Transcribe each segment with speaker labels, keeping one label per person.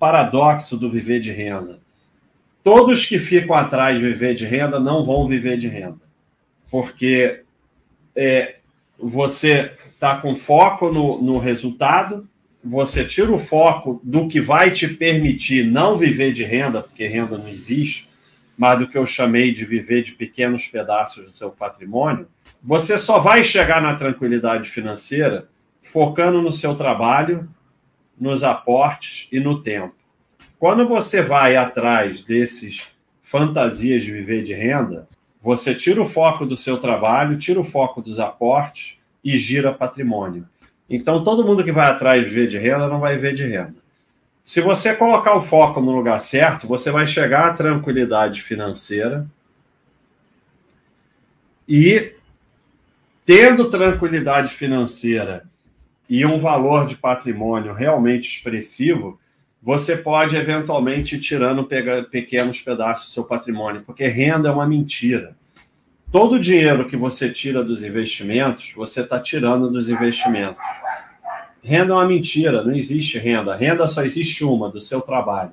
Speaker 1: paradoxo do viver de renda. Todos que ficam atrás de viver de renda não vão viver de renda, porque é, você está com foco no, no resultado, você tira o foco do que vai te permitir não viver de renda, porque renda não existe, mas do que eu chamei de viver de pequenos pedaços do seu patrimônio, você só vai chegar na tranquilidade financeira focando no seu trabalho, nos aportes e no tempo. Quando você vai atrás desses fantasias de viver de renda, você tira o foco do seu trabalho, tira o foco dos aportes e gira patrimônio. Então, todo mundo que vai atrás de viver de renda não vai viver de renda. Se você colocar o foco no lugar certo, você vai chegar à tranquilidade financeira e, tendo tranquilidade financeira e um valor de patrimônio realmente expressivo, você pode eventualmente ir tirando pequenos pedaços do seu patrimônio, porque renda é uma mentira. Todo o dinheiro que você tira dos investimentos, você está tirando dos investimentos. Renda é uma mentira, não existe renda. Renda só existe uma, do seu trabalho.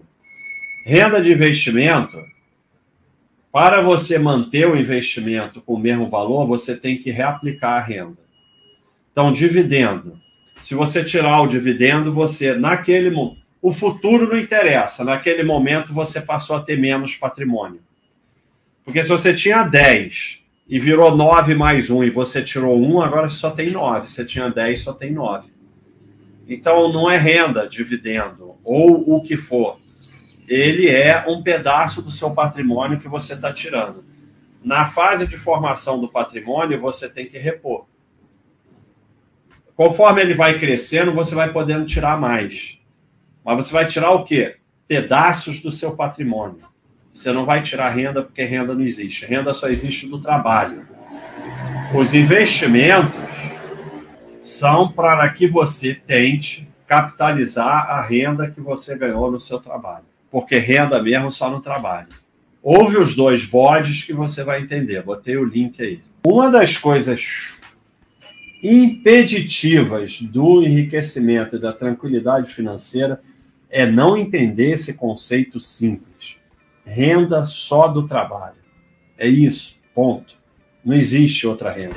Speaker 1: Renda de investimento, para você manter o investimento com o mesmo valor, você tem que reaplicar a renda. Então, dividendo. Se você tirar o dividendo, você, naquele o futuro não interessa. Naquele momento, você passou a ter menos patrimônio. Porque se você tinha 10 e virou 9 mais 1 e você tirou 1, agora só tem 9. Você tinha 10, só tem 9. Então, não é renda, dividendo, ou o que for. Ele é um pedaço do seu patrimônio que você está tirando. Na fase de formação do patrimônio, você tem que repor. Conforme ele vai crescendo, você vai podendo tirar mais. Mas você vai tirar o quê? Pedaços do seu patrimônio. Você não vai tirar renda porque renda não existe. Renda só existe no trabalho. Os investimentos são para que você tente capitalizar a renda que você ganhou no seu trabalho. Porque renda mesmo só no trabalho. Ouve os dois bodes que você vai entender. Botei o link aí. Uma das coisas impeditivas do enriquecimento e da tranquilidade financeira é não entender esse conceito simples. Renda só do trabalho. É isso, ponto. Não existe outra renda.